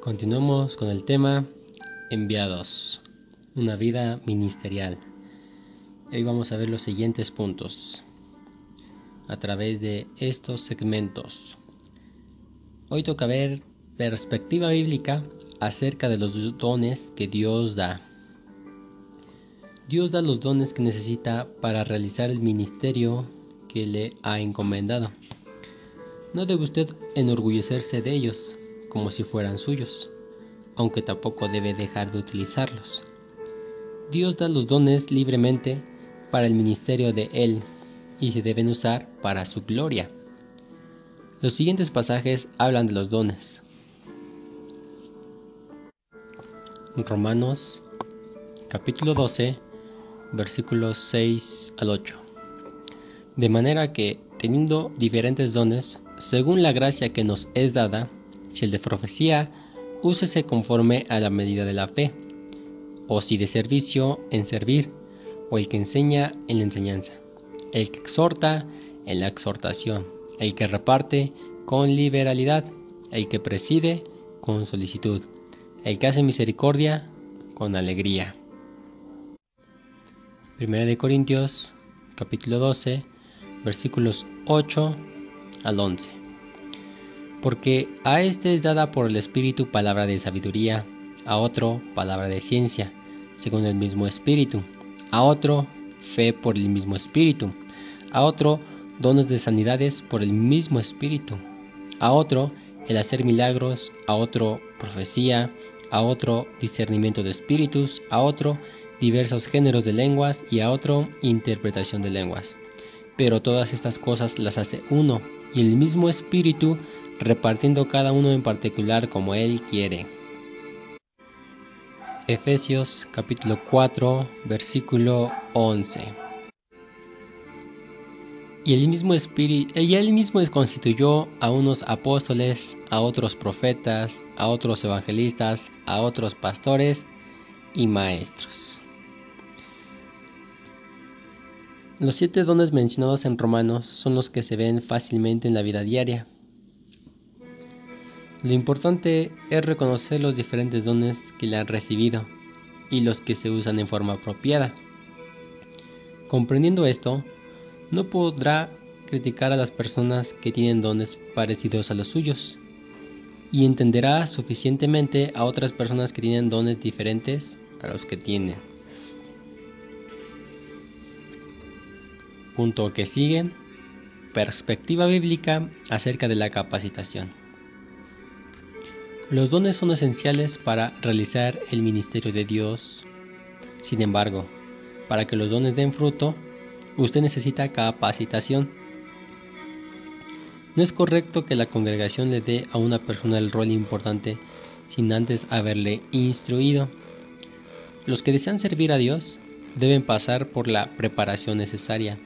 Continuamos con el tema enviados, una vida ministerial. Hoy vamos a ver los siguientes puntos a través de estos segmentos. Hoy toca ver perspectiva bíblica acerca de los dones que Dios da. Dios da los dones que necesita para realizar el ministerio que le ha encomendado. No debe usted enorgullecerse de ellos como si fueran suyos, aunque tampoco debe dejar de utilizarlos. Dios da los dones libremente para el ministerio de Él y se deben usar para su gloria. Los siguientes pasajes hablan de los dones. Romanos capítulo 12 versículos 6 al 8. De manera que, teniendo diferentes dones, según la gracia que nos es dada, si el de profecía, úsese conforme a la medida de la fe, o si de servicio, en servir, o el que enseña, en la enseñanza, el que exhorta, en la exhortación, el que reparte, con liberalidad, el que preside, con solicitud, el que hace misericordia, con alegría. Primera de Corintios, capítulo 12, versículos 8 al 11 porque a éste es dada por el Espíritu palabra de sabiduría, a otro palabra de ciencia, según el mismo Espíritu, a otro fe por el mismo Espíritu, a otro dones de sanidades por el mismo Espíritu, a otro el hacer milagros, a otro profecía, a otro discernimiento de espíritus, a otro diversos géneros de lenguas y a otro interpretación de lenguas. Pero todas estas cosas las hace uno, y el mismo Espíritu repartiendo cada uno en particular como Él quiere. Efesios capítulo 4 versículo 11. Y el mismo espíritu, y él mismo constituyó a unos apóstoles, a otros profetas, a otros evangelistas, a otros pastores y maestros. Los siete dones mencionados en Romanos son los que se ven fácilmente en la vida diaria lo importante es reconocer los diferentes dones que le han recibido y los que se usan en forma apropiada. Comprendiendo esto, no podrá criticar a las personas que tienen dones parecidos a los suyos y entenderá suficientemente a otras personas que tienen dones diferentes a los que tienen. Punto que sigue. Perspectiva bíblica acerca de la capacitación. Los dones son esenciales para realizar el ministerio de Dios. Sin embargo, para que los dones den fruto, usted necesita capacitación. No es correcto que la congregación le dé a una persona el rol importante sin antes haberle instruido. Los que desean servir a Dios deben pasar por la preparación necesaria.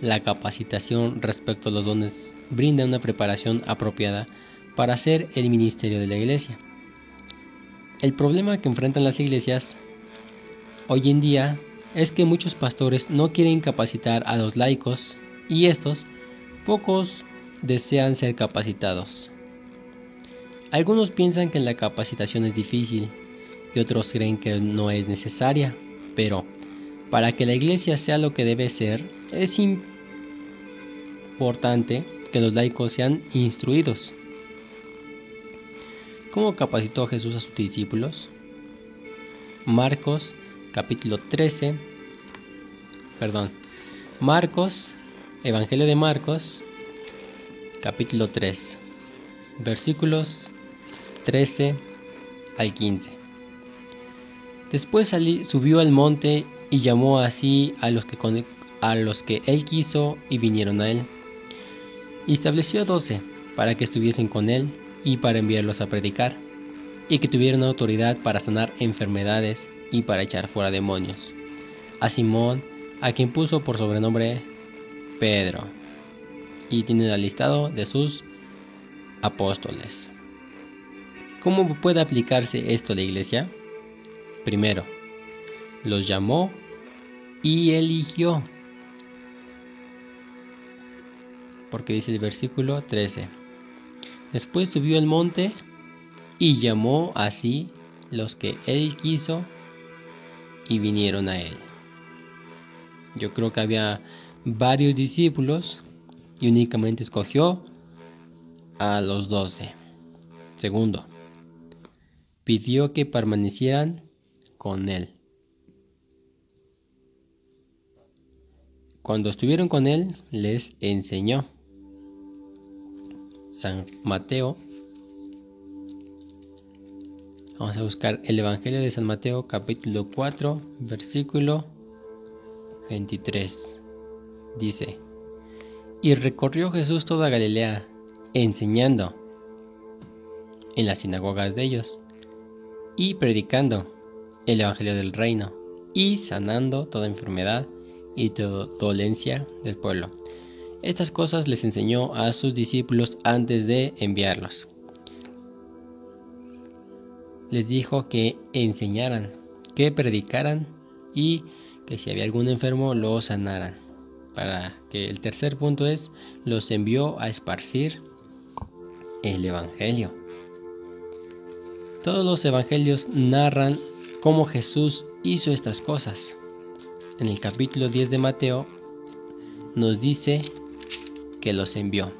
La capacitación respecto a los dones brinda una preparación apropiada para hacer el ministerio de la iglesia. El problema que enfrentan las iglesias hoy en día es que muchos pastores no quieren capacitar a los laicos y estos pocos desean ser capacitados. Algunos piensan que la capacitación es difícil y otros creen que no es necesaria, pero para que la iglesia sea lo que debe ser, es importante que los laicos sean instruidos. ¿Cómo capacitó Jesús a sus discípulos? Marcos capítulo 13, perdón, Marcos, Evangelio de Marcos, capítulo 3, versículos 13 al 15. Después subió al monte y llamó así a los que, a los que él quiso y vinieron a él. Y estableció a doce para que estuviesen con él y para enviarlos a predicar, y que tuvieran autoridad para sanar enfermedades y para echar fuera demonios. A Simón, a quien puso por sobrenombre Pedro, y tiene el listado de sus apóstoles. ¿Cómo puede aplicarse esto a la iglesia? Primero, los llamó y eligió. Porque dice el versículo 13. Después subió al monte y llamó así los que él quiso y vinieron a él. Yo creo que había varios discípulos y únicamente escogió a los doce. Segundo, pidió que permanecieran con él. Cuando estuvieron con él, les enseñó. San Mateo. Vamos a buscar el Evangelio de San Mateo capítulo 4, versículo 23. Dice, y recorrió Jesús toda Galilea, enseñando en las sinagogas de ellos y predicando el Evangelio del reino y sanando toda enfermedad y toda dolencia del pueblo. Estas cosas les enseñó a sus discípulos antes de enviarlos. Les dijo que enseñaran, que predicaran y que si había algún enfermo lo sanaran. Para que el tercer punto es, los envió a esparcir el Evangelio. Todos los evangelios narran cómo Jesús hizo estas cosas. En el capítulo 10 de Mateo nos dice que los envió.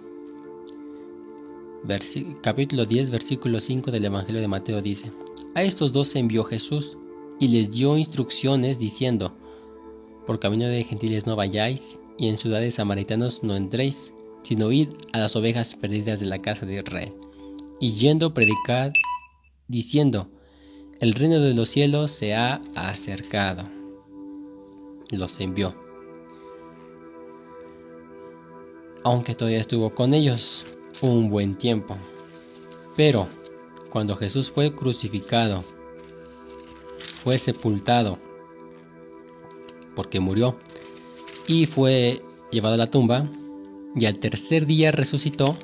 capítulo 10, versículo 5 del Evangelio de Mateo dice, A estos dos envió Jesús y les dio instrucciones diciendo, Por camino de gentiles no vayáis, y en ciudades samaritanos no entréis, sino id a las ovejas perdidas de la casa de Israel. Y yendo predicad, diciendo, el reino de los cielos se ha acercado. Los envió. Aunque todavía estuvo con ellos un buen tiempo. Pero cuando Jesús fue crucificado, fue sepultado, porque murió, y fue llevado a la tumba, y al tercer día resucitó,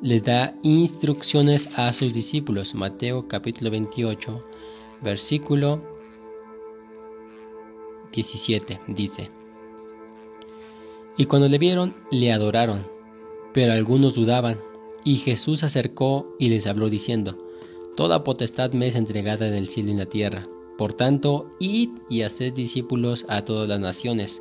les da instrucciones a sus discípulos. Mateo capítulo 28, versículo 17 dice, Y cuando le vieron, le adoraron, pero algunos dudaban, y Jesús se acercó y les habló diciendo, Toda potestad me es entregada en el cielo y en la tierra. Por tanto, id y haced discípulos a todas las naciones,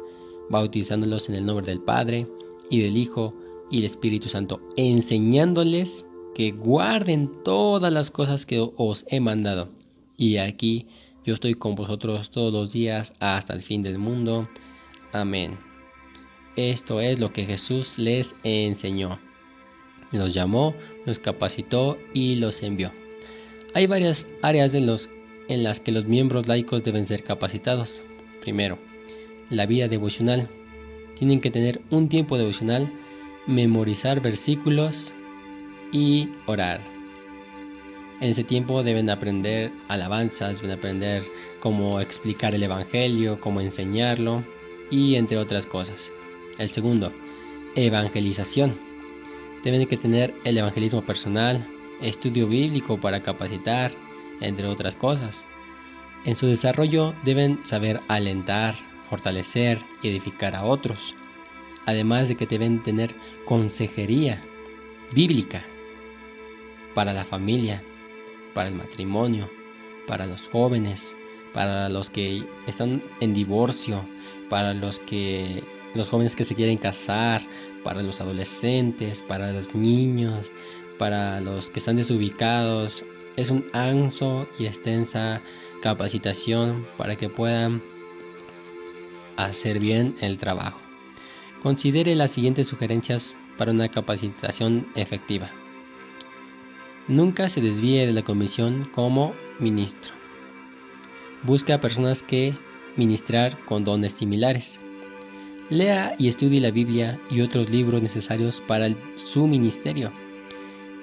bautizándolos en el nombre del Padre, y del Hijo, y el Espíritu Santo, enseñándoles que guarden todas las cosas que os he mandado. Y aquí yo estoy con vosotros todos los días hasta el fin del mundo. Amén. Esto es lo que Jesús les enseñó. Los llamó, los capacitó y los envió. Hay varias áreas en, las que los miembros laicos deben ser capacitados. Primero, la vida devocional. Tienen que tener un tiempo devocional memorizar versículos y orar. En ese tiempo deben aprender alabanzas, deben aprender cómo explicar el Evangelio, cómo enseñarlo y entre otras cosas. El segundo, evangelización. Deben que tener el evangelismo personal, estudio bíblico para capacitar, entre otras cosas. En su desarrollo deben saber alentar, fortalecer y edificar a otros además de que deben tener consejería bíblica para la familia, para el matrimonio, para los jóvenes, para los que están en divorcio, para los que los jóvenes que se quieren casar, para los adolescentes, para los niños, para los que están desubicados. Es un anso y extensa capacitación para que puedan hacer bien el trabajo. Considere las siguientes sugerencias para una capacitación efectiva. Nunca se desvíe de la comisión como ministro. Busque a personas que ministrar con dones similares. Lea y estudie la Biblia y otros libros necesarios para su ministerio.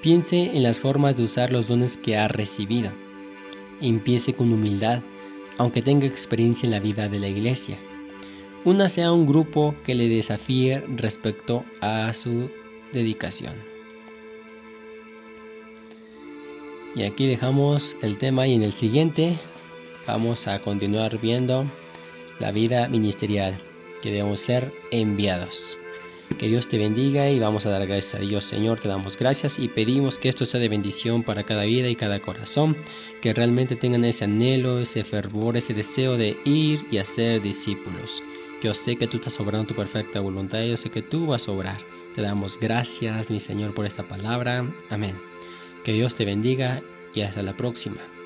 Piense en las formas de usar los dones que ha recibido. Empiece con humildad, aunque tenga experiencia en la vida de la iglesia únase a un grupo que le desafíe respecto a su dedicación. Y aquí dejamos el tema y en el siguiente vamos a continuar viendo la vida ministerial, que debemos ser enviados. Que Dios te bendiga y vamos a dar gracias a Dios. Señor, te damos gracias y pedimos que esto sea de bendición para cada vida y cada corazón. Que realmente tengan ese anhelo, ese fervor, ese deseo de ir y hacer discípulos. Yo sé que tú estás obrando tu perfecta voluntad. Yo sé que tú vas a obrar. Te damos gracias, mi Señor, por esta palabra. Amén. Que Dios te bendiga y hasta la próxima.